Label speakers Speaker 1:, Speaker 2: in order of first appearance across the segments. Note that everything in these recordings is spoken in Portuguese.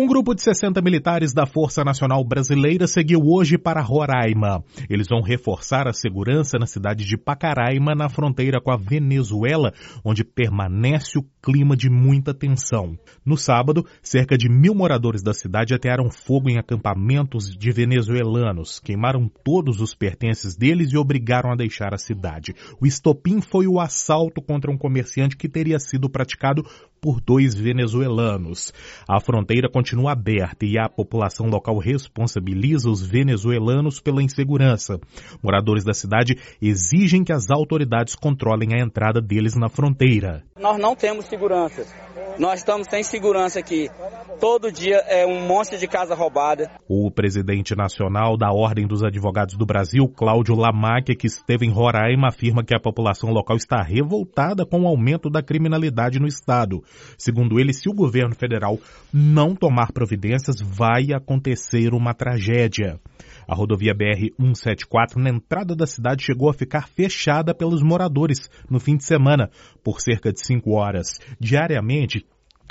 Speaker 1: Um grupo de 60 militares da Força Nacional Brasileira seguiu hoje para Roraima. Eles vão reforçar a segurança na cidade de Pacaraima, na fronteira com a Venezuela, onde permanece o clima de muita tensão. No sábado, cerca de mil moradores da cidade atearam fogo em acampamentos de venezuelanos, queimaram todos os pertences deles e obrigaram a deixar a cidade. O estopim foi o assalto contra um comerciante que teria sido praticado por dois venezuelanos. A fronteira continua aberta e a população local responsabiliza os venezuelanos pela insegurança. Moradores da cidade exigem que as autoridades controlem a entrada deles na fronteira.
Speaker 2: Nós não temos segurança. Nós estamos sem segurança aqui. Todo dia é um monte de casa roubada.
Speaker 1: O presidente nacional da Ordem dos Advogados do Brasil, Cláudio Lamaque, que esteve em Roraima, afirma que a população local está revoltada com o aumento da criminalidade no estado. Segundo ele, se o governo federal não tomar providências, vai acontecer uma tragédia. A rodovia BR-174 na entrada da cidade chegou a ficar fechada pelos moradores no fim de semana por cerca de cinco horas. Diariamente,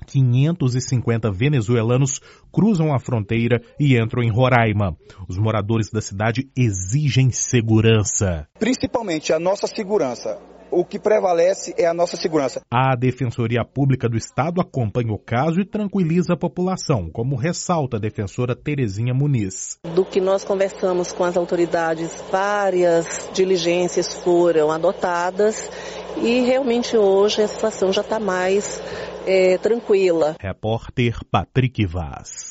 Speaker 1: 550 venezuelanos cruzam a fronteira e entram em Roraima. Os moradores da cidade exigem segurança.
Speaker 3: Principalmente a nossa segurança o que prevalece é a nossa segurança.
Speaker 1: A Defensoria Pública do Estado acompanha o caso e tranquiliza a população, como ressalta a defensora Terezinha Muniz.
Speaker 4: Do que nós conversamos com as autoridades, várias diligências foram adotadas e realmente hoje a situação já está mais é, tranquila.
Speaker 1: Repórter Patrick Vaz.